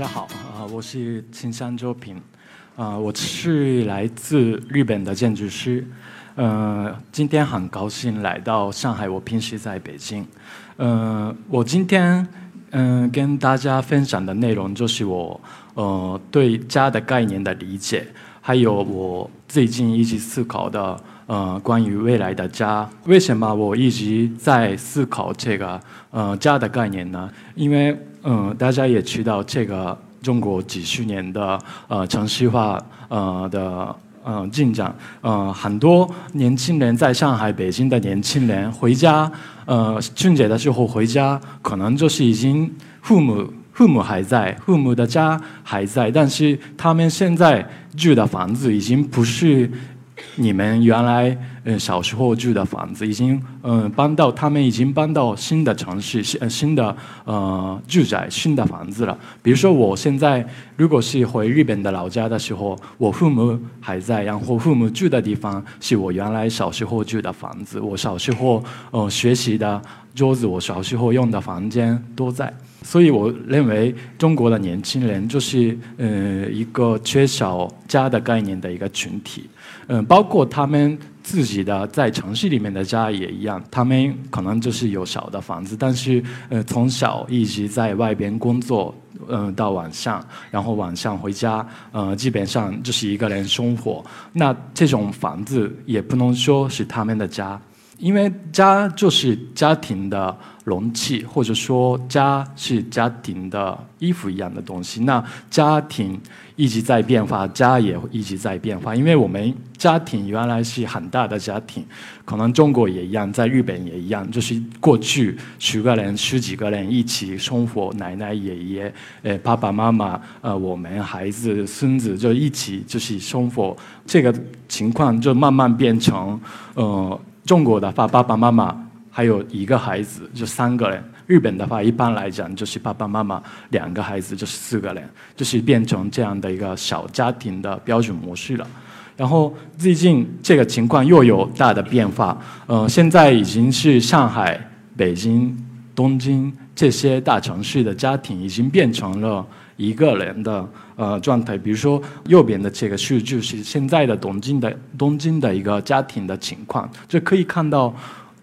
大家好，啊、我是青山周平，啊、我是来自日本的建筑师，呃，今天很高兴来到上海，我平时在北京，呃，我今天嗯、跟大家分享的内容就是我呃对家的概念的理解，还有我最近一直思考的呃关于未来的家。为什么我一直在思考这个呃家的概念呢？因为嗯、大家也知道这个中国几十年的呃城市化呃的。呃，进展，呃，很多年轻人在上海、北京的年轻人回家，呃，春节的时候回家，可能就是已经父母父母还在，父母的家还在，但是他们现在住的房子已经不是你们原来嗯小时候住的房子，已经嗯、搬到他们已经搬到新的城市、新新的呃住宅、新的房子了。比如说我现在如果是回日本的老家的时候，我父母还在，然后父母住的地方是我原来小时候住的房子，我小时候呃学习的桌子，我小时候用的房间都在。所以我认为中国的年轻人就是呃一个缺少家的概念的一个群体，嗯、包括他们自己的在城市里面的家也一样，他们可能就是有小的房子，但是呃从小一直在外边工作，嗯、到晚上，然后晚上回家，呃基本上就是一个人生活，那这种房子也不能说是他们的家。因为家就是家庭的容器，或者说家是家庭的衣服一样的东西。那家庭一直在变化，家也一直在变化。因为我们家庭原来是很大的家庭，可能中国也一样，在日本也一样，就是过去十个人、十几个人一起生活，奶奶、爷爷、呃爸爸妈妈、呃我们孩子、孙子就一起就是生活。这个情况就慢慢变成，呃。中国的话，爸爸妈妈还有一个孩子，就三个人；日本的话，一般来讲就是爸爸妈妈两个孩子，就是四个人，就是变成这样的一个小家庭的标准模式了。然后最近这个情况又有大的变化，呃，现在已经是上海、北京、东京这些大城市的家庭已经变成了一个人的呃状态。比如说右边的这个数据是现在的东京的东京的一个家庭的情况，就可以看到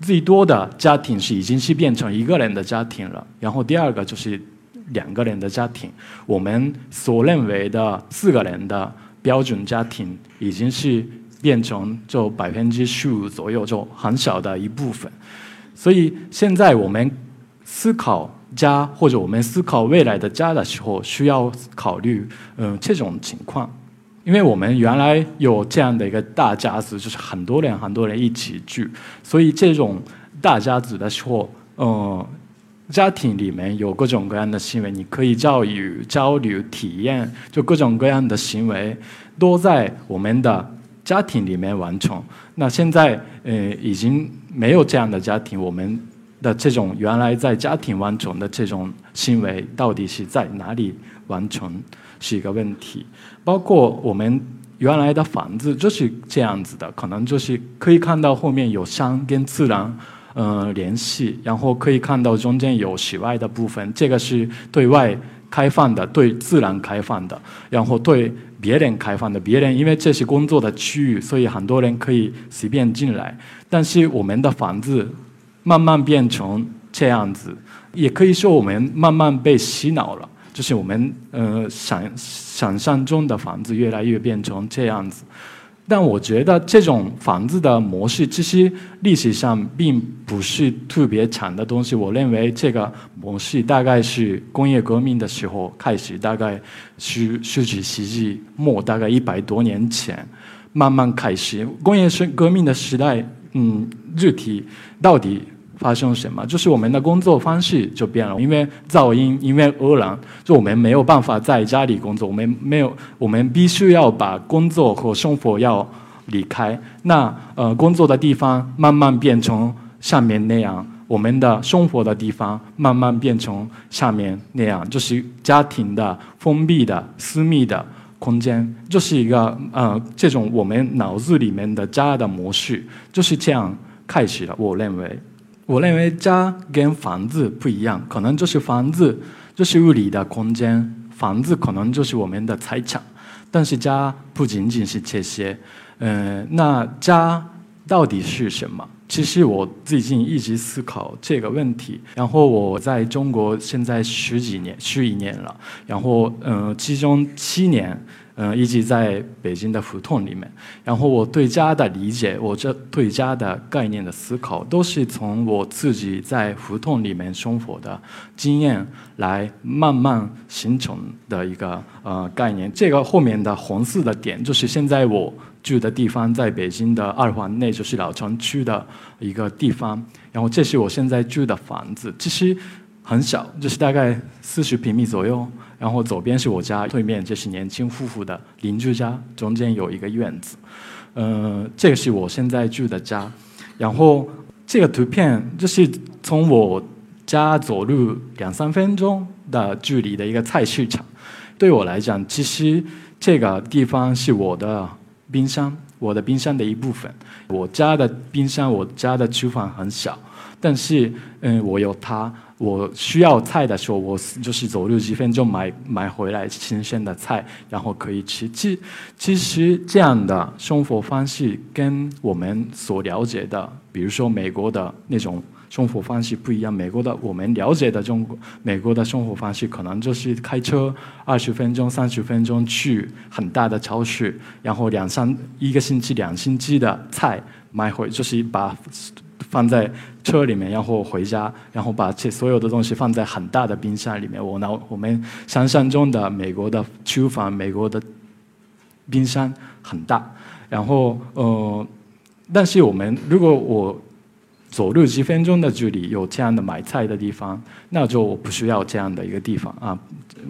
最多的家庭是已经是变成一个人的家庭了。然后第二个就是两个人的家庭，我们所认为的四个人的标准家庭已经是变成就百分之十五左右，就很小的一部分。所以现在我们思考家或者我们思考未来的家的时候，需要考虑嗯、这种情况，因为我们原来有这样的一个大家子，就是很多人很多人一起住，所以这种大家子的时候，嗯、家庭里面有各种各样的行为，你可以教育、交流、体验，就各种各样的行为都在我们的家庭里面完成。那现在呃已经没有这样的家庭，我们的这种原来在家庭完成的这种行为，到底是在哪里完成，是一个问题。包括我们原来的房子就是这样子的，可能就是可以看到后面有山跟自然。呃，联系，然后可以看到中间有室外的部分，这个是对外开放的，对自然开放的，然后对别人开放的。别人因为这是工作的区域，所以很多人可以随便进来。但是我们的房子慢慢变成这样子，也可以说我们慢慢被洗脑了，就是我们呃想想象中的房子越来越变成这样子。但我觉得这种房子的模式，其实历史上并不是特别长的东西。我认为这个模式大概是工业革命的时候开始，大概是十几世纪末，大概一百多年前慢慢开始。工业革命的时代，嗯，具体到底发生什么？就是我们的工作方式就变了，因为噪音，因为污染，就我们没有办法在家里工作，我们没有，我们必须要把工作和生活要离开。那呃，工作的地方慢慢变成上面那样，我们的生活的地方慢慢变成下面那样，就是家庭的封闭的、私密的空间，就是一个呃，这种我们脑子里面的家的模式就是这样开始了。我认为。我认为家跟房子不一样，可能就是房子就是物理的空间，房子可能就是我们的财产，但是家不仅仅是这些。嗯，那家到底是什么？其实我最近一直思考这个问题。然后我在中国现在十几年、十一年了，然后嗯，其中七年。嗯，一直在北京的胡同里面。然后我对家的理解，我这对家的概念的思考，都是从我自己在胡同里面生活的经验来慢慢形成的一个呃概念。这个后面的红色的点，就是现在我住的地方，在北京的二环内，就是老城区的一个地方。然后这是我现在住的房子，其实很小，就是大概四十平米左右。然后左边是我家，对面这是年轻夫妇的邻居家，中间有一个院子。嗯，这个是我现在住的家。然后这个图片就是从我家走路两三分钟的距离的一个菜市场。对我来讲，其实这个地方是我的冰箱，我的冰箱的一部分。我家的冰箱，我家的厨房很小，但是嗯，我有它。我需要菜的时候，我就是走路几分钟买买回来新鲜的菜，然后可以吃。其其实这样的生活方式跟我们所了解的，比如说美国的那种生活方式不一样。美国的我们了解的中国美国的生活方式，可能就是开车二十分钟、三十分钟去很大的超市，然后两三一个星期、两星期的菜买回，就是一把。放在车里面，然后回家，然后把这所有的东西放在很大的冰箱里面。我拿我们想象中的美国的厨房，美国的冰箱很大。然后，呃，但是我们如果我走路几分钟的距离有这样的买菜的地方，那就我不需要这样的一个地方啊。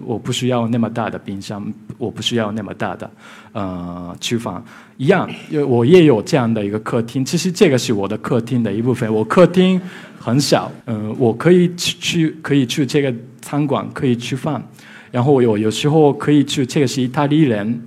我不需要那么大的冰箱，我不需要那么大的呃厨房，一样，我也有这样的一个客厅。其实这个是我的客厅的一部分。我客厅很小，嗯，我可以去可以去这个餐馆可以吃饭，然后我有有时候可以去这个是意大利人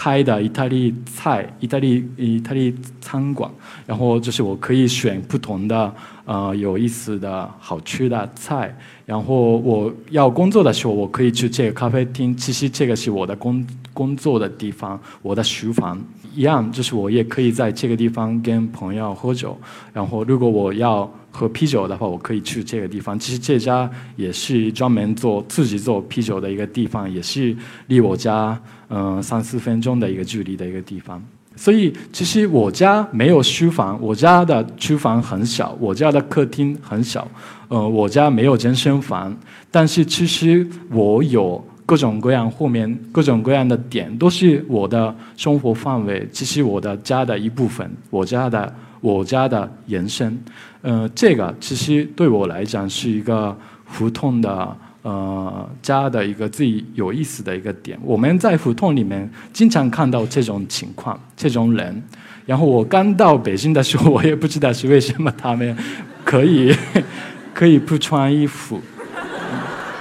开的意大利菜意大利意大利餐馆，然后就是我可以选不同的呃有意思的好吃的菜。然后我要工作的时候，我可以去这个咖啡厅。其实这个是我的工工作的地方，我的厨房一样，就是我也可以在这个地方跟朋友喝酒。然后如果我要喝啤酒的话，我可以去这个地方。其实这家也是专门做自己做啤酒的一个地方，也是离我家嗯三四分钟的一个距离的一个地方。所以其实我家没有书房，我家的厨房很小，我家的客厅很小，呃，我家没有健身房，但是其实我有各种各样后面各种各样的点，都是我的生活范围，其实我的家的一部分，我家的我家的延伸，呃，这个其实对我来讲是一个胡同的。呃，家的一个最有意思的一个点，我们在胡同里面经常看到这种情况，这种人。然后我刚到北京的时候，我也不知道是为什么他们可以 可以不穿衣服，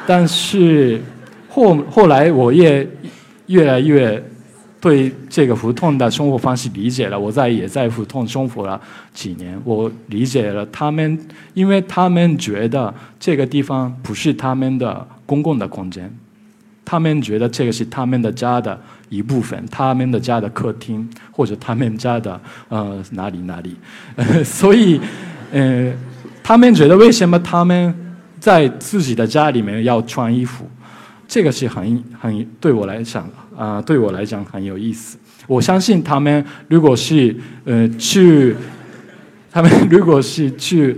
但是后后来我也越来越。对这个胡同的生活方式理解了，我在也在胡同生活了几年，我理解了他们，因为他们觉得这个地方不是他们的公共的空间，他们觉得这个是他们的家的一部分，他们的家的客厅或者他们家的呃哪里哪里，所以呃他们觉得为什么他们在自己的家里面要穿衣服，这个是很很对我来讲。啊，对我来讲很有意思。我相信他们如果是呃去，他们如果是去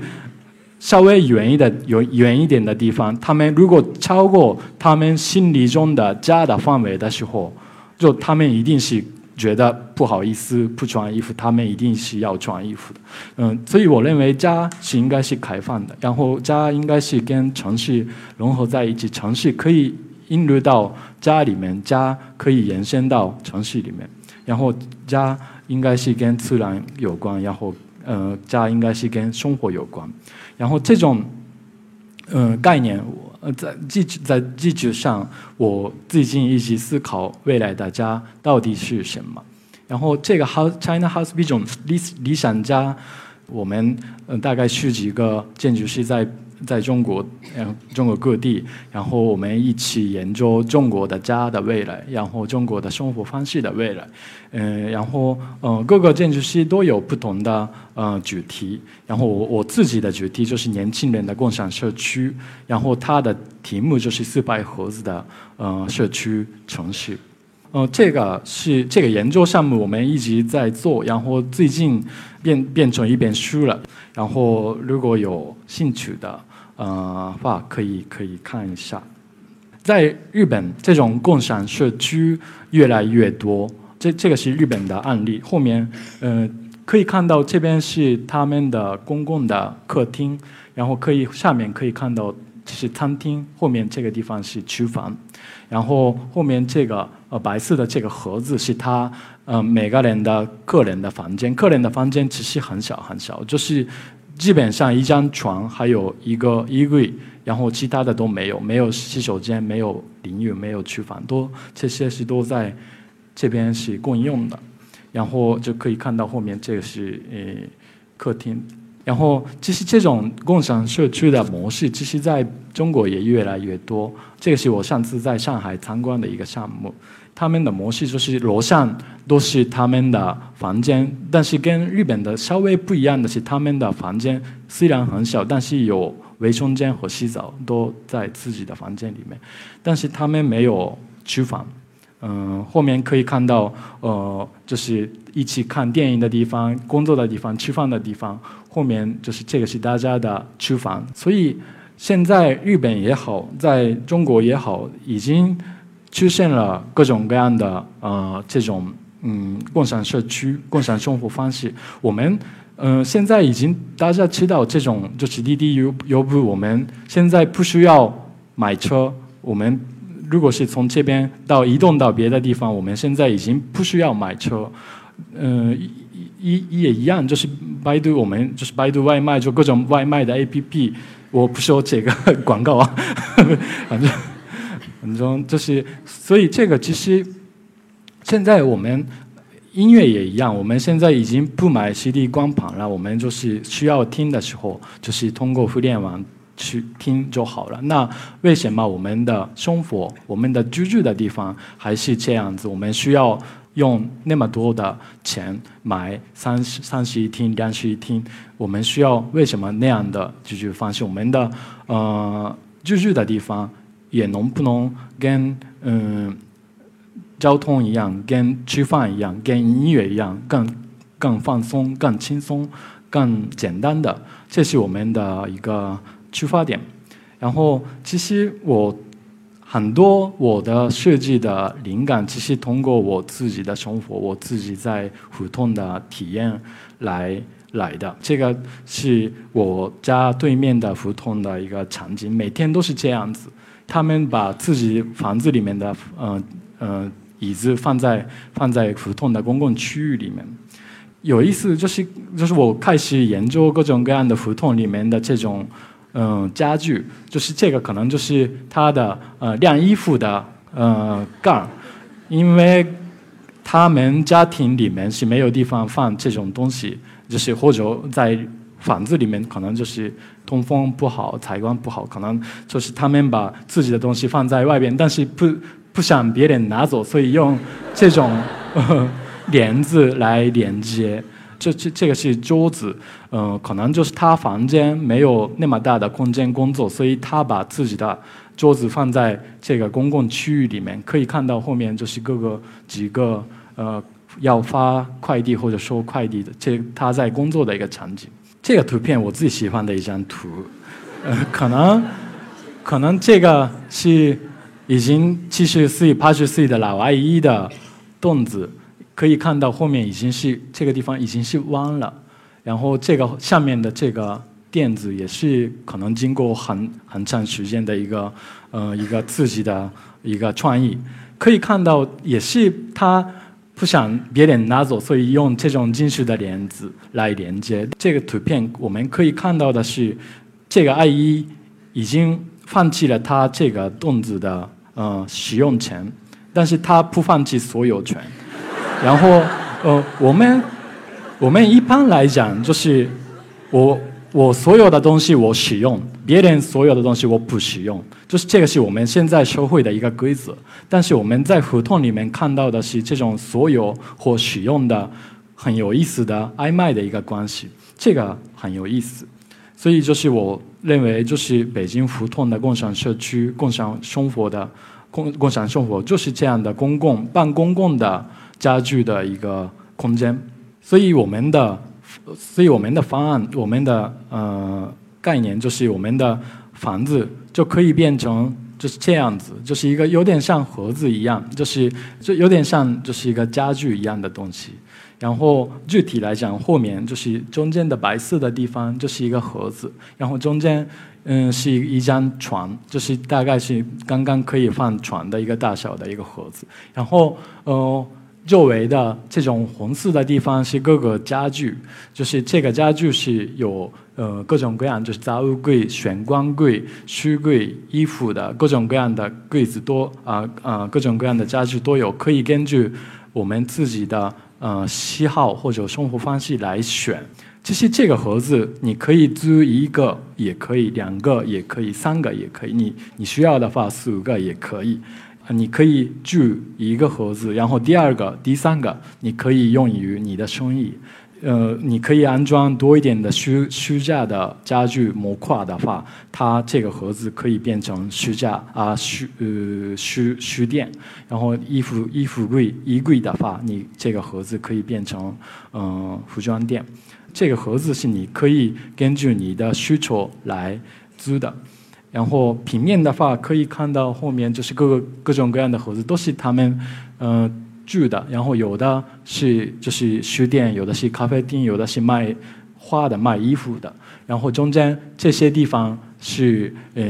稍微远一点、远远一点的地方，他们如果超过他们心里中的家的范围的时候，就他们一定是觉得不好意思不穿衣服，他们一定是要穿衣服的。嗯，所以我认为家是应该是开放的，然后家应该是跟城市融合在一起，城市可以。引入到家里面，家可以延伸到城市里面，然后家应该是跟自然有关，然后呃，家应该是跟生活有关，然后这种嗯概念，我在基在基础上，我最近一直思考未来的家到底是什么，然后这个 House China House Vision 理理想家，我们嗯大概是几个建筑师在。在中国，嗯，中国各地，然后我们一起研究中国的家的未来，然后中国的生活方式的未来，嗯，然后嗯，各个建筑师都有不同的嗯主题，然后我我自己的主题就是年轻人的共享社区，然后它的题目就是四百盒子的嗯社区城市。呃，这个是这个研究项目，我们一直在做，然后最近变变成一本书了。然后如果有兴趣的呃话，可以可以看一下。在日本，这种共享社区越来越多。这这个是日本的案例。后面呃可以看到，这边是他们的公共的客厅，然后可以下面可以看到这是餐厅，后面这个地方是厨房，然后后面这个。呃，白色的这个盒子是他呃每个人的个人的房间，个人的房间其实很小很小，就是基本上一张床，还有一个衣柜，然后其他的都没有，没有洗手间，没有淋浴，没有厨房，都这些是都在这边是共用的，然后就可以看到后面这个是呃客厅。然后，其实这种共享社区的模式，其实在中国也越来越多。这个是我上次在上海参观的一个项目，他们的模式就是楼上都是他们的房间，但是跟日本的稍微不一样的是，他们的房间虽然很小，但是有卫生间和洗澡都在自己的房间里面，但是他们没有厨房。嗯，后面可以看到，呃，就是一起看电影的地方、工作的地方、吃饭的地方。后面就是这个是大家的厨房。所以现在日本也好，在中国也好，已经出现了各种各样的呃这种嗯共享社区、共享生活方式。我们嗯现在已经大家知道这种就是滴滴优优步，我们现在不需要买车，我们。如果是从这边到移动到别的地方，我们现在已经不需要买车，嗯，一也一样，就是百度，我们就是百度外卖，就各种外卖的 APP，我不说这个广告啊，反正反正就是，所以这个其实现在我们音乐也一样，我们现在已经不买 CD 光盘了，我们就是需要听的时候，就是通过互联网。去听就好了。那为什么我们的生活、我们的居住的地方还是这样子？我们需要用那么多的钱买三十三室一厅、两室一厅？我们需要为什么那样的居住方式？我们的呃居住的地方也能不能跟嗯交通一样、跟吃饭一样、跟音乐一样，更更放松、更轻松、更简单的？这是我们的一个。出发点，然后其实我很多我的设计的灵感，其实通过我自己的生活，我自己在胡同的体验来来的。这个是我家对面的胡同的一个场景，每天都是这样子。他们把自己房子里面的嗯嗯椅子放在放在胡同的公共区域里面。有意思就是就是我开始研究各种各样的胡同里面的这种。嗯，家具就是这个，可能就是它的呃晾衣服的呃盖因为他们家庭里面是没有地方放这种东西，就是或者在房子里面可能就是通风不好、采光不好，可能就是他们把自己的东西放在外边，但是不 不想别人拿走，所以用这种帘子来连接。这这这个是桌子，嗯，可能就是他房间没有那么大的空间工作，所以他把自己的桌子放在这个公共区域里面。可以看到后面就是各个几个呃要发快递或者收快递的，这他在工作的一个场景。这个图片我最喜欢的一张图，呃，可能可能这个是已经七十岁、八十岁的老阿姨的凳子。可以看到后面已经是这个地方已经是弯了，然后这个下面的这个垫子也是可能经过很很长时间的一个呃一个自己的一个创意。可以看到也是他不想别人拿走，所以用这种金属的帘子来连接。这个图片我们可以看到的是，这个阿姨已经放弃了她这个凳子的呃使用权，但是她不放弃所有权。然后，呃，我们我们一般来讲就是，我我所有的东西我使用，别人所有的东西我不使用，就是这个是我们现在社会的一个规则。但是我们在胡同里面看到的是这种所有或使用的很有意思的暧昧的一个关系，这个很有意思。所以就是我认为，就是北京胡同的共享社区、共享生活的共共享生活就是这样的公共半公共的家具的一个空间。所以我们的。所以我们的方案，我们的呃概念就是我们的房子就可以变成就是这样子，就是一个有点像盒子一样，就是就有点像就是一个家具一样的东西。然后具体来讲，后面就是中间的白色的地方就是一个盒子，然后中间嗯是一一张床，就是大概是刚刚可以放床的一个大小的一个盒子。然后呃。周围的这种红色的地方是各个家具，就是这个家具是有呃各种各样，就是杂物柜、玄关柜、书柜、衣服的各种各样的柜子多啊啊各种各样的家具都有，可以根据我们自己的呃喜好或者生活方式来选。其实这个盒子你可以租一个，也可以两个，也可以三个，也可以你你需要的话四五个也可以。你可以住一个盒子，然后第二个、第三个，你可以用于你的生意。呃，你可以安装多一点的书书架的家具模块的话，它这个盒子可以变成书架啊书呃书书店。然后衣服衣服柜衣柜的话，你这个盒子可以变成嗯服装店。这个盒子是你可以根据你的需求来租的。然后平面的话，可以看到后面就是各个各种各样的盒子，都是他们嗯住的。然后有的是就是书店，有的是咖啡厅，有的是卖花的、卖衣服的。然后中间这些地方是呃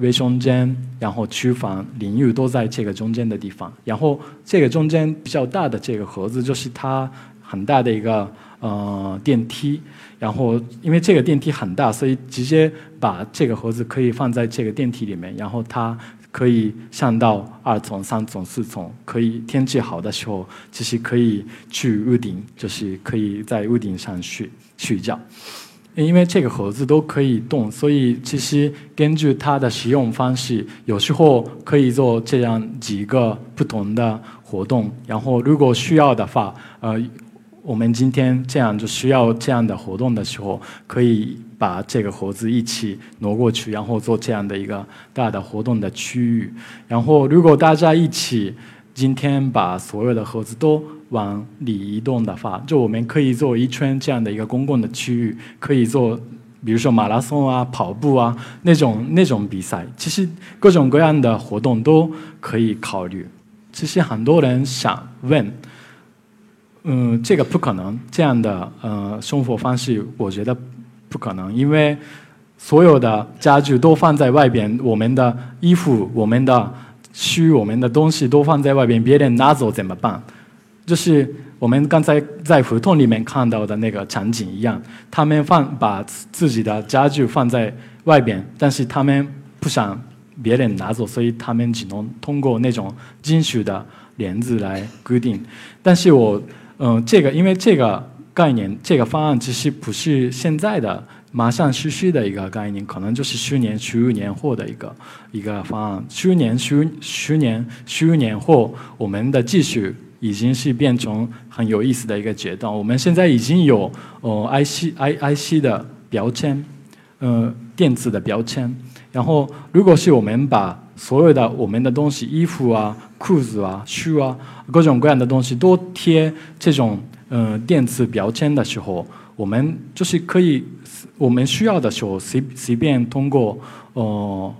卫生间，然后厨房、淋浴都在这个中间的地方。然后这个中间比较大的这个盒子，就是它很大的一个呃电梯。然后，因为这个电梯很大，所以直接把这个盒子可以放在这个电梯里面，然后它可以上到二层、三层、四层，可以天气好的时候，其实可以去屋顶，就是可以在屋顶上睡睡觉。因为这个盒子都可以动，所以其实根据它的使用方式，有时候可以做这样几个不同的活动。然后，如果需要的话，呃。我们今天这样就需要这样的活动的时候，可以把这个盒子一起挪过去，然后做这样的一个大的活动的区域。然后，如果大家一起今天把所有的盒子都往里移动的话，就我们可以做一圈这样的一个公共的区域，可以做，比如说马拉松啊、跑步啊那种那种比赛。其实各种各样的活动都可以考虑。其实很多人想问。嗯，这个不可能，这样的呃生活方式，我觉得不可能，因为所有的家具都放在外边，我们的衣服、我们的书、我们的东西都放在外边，别人拿走怎么办？就是我们刚才在胡同里面看到的那个场景一样，他们放把自己的家具放在外边，但是他们不想别人拿走，所以他们只能通过那种金属的帘子来固定，但是我。嗯，这个因为这个概念，这个方案其实不是现在的马上实施的一个概念，可能就是十年、十五年后的一个一个方案。十年、十十年、十五年后，我们的技术已经是变成很有意思的一个阶段。我们现在已经有哦，IC、I、IC 的标签，呃，电子的标签。然后，如果是我们把所有的我们的东西，衣服啊、裤子啊、书啊，各种各样的东西都贴这种嗯电子标签的时候，我们就是可以，我们需要的时候随随便通过呃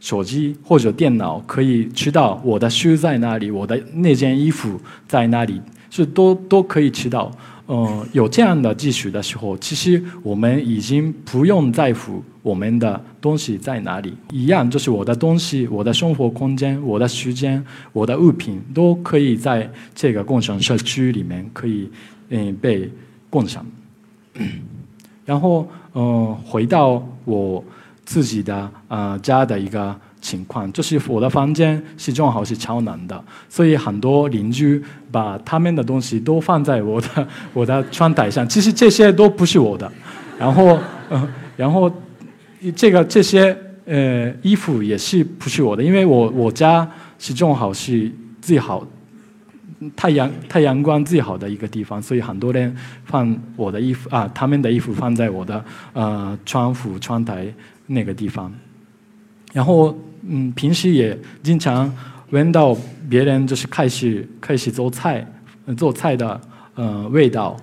手机或者电脑可以知道我的书在哪里，我的那件衣服在哪里，是都都可以知道。嗯，有这样的技术的时候，其实我们已经不用在乎我们的东西在哪里，一样就是我的东西、我的生活空间、我的时间、我的物品都可以在这个共享社区里面可以嗯被共享。然后嗯，回到我自己的呃家的一个。情况就是我的房间是正好是超难的，所以很多邻居把他们的东西都放在我的 我的窗台上。其实这些都不是我的，然后，呃，然后这个这些呃衣服也是不是我的，因为我我家是正好是最好太阳太阳光最好的一个地方，所以很多人放我的衣服啊，他们的衣服放在我的呃窗户窗台那个地方。然后，嗯，平时也经常闻到别人就是开始开始做菜做菜的呃味道，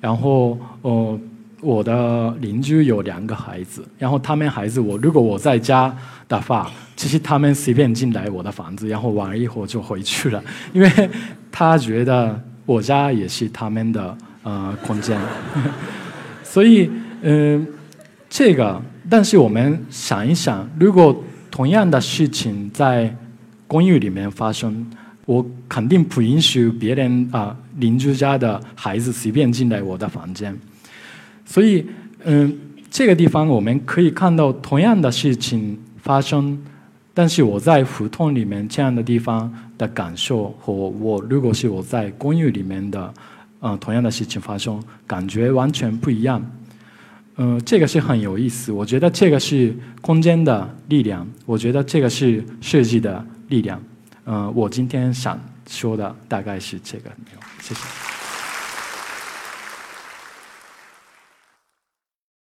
然后哦。我的邻居有两个孩子，然后他们孩子我如果我在家的话，其实他们随便进来我的房子，然后玩一会儿就回去了，因为他觉得我家也是他们的呃空间，所以嗯，这个，但是我们想一想，如果同样的事情在公寓里面发生，我肯定不允许别人啊邻居家的孩子随便进来我的房间。所以，嗯，这个地方我们可以看到同样的事情发生，但是我在胡同里面这样的地方的感受和我如果是我在公寓里面的，嗯，同样的事情发生，感觉完全不一样。嗯，这个是很有意思。我觉得这个是空间的力量，我觉得这个是设计的力量。嗯，我今天想说的大概是这个。谢谢。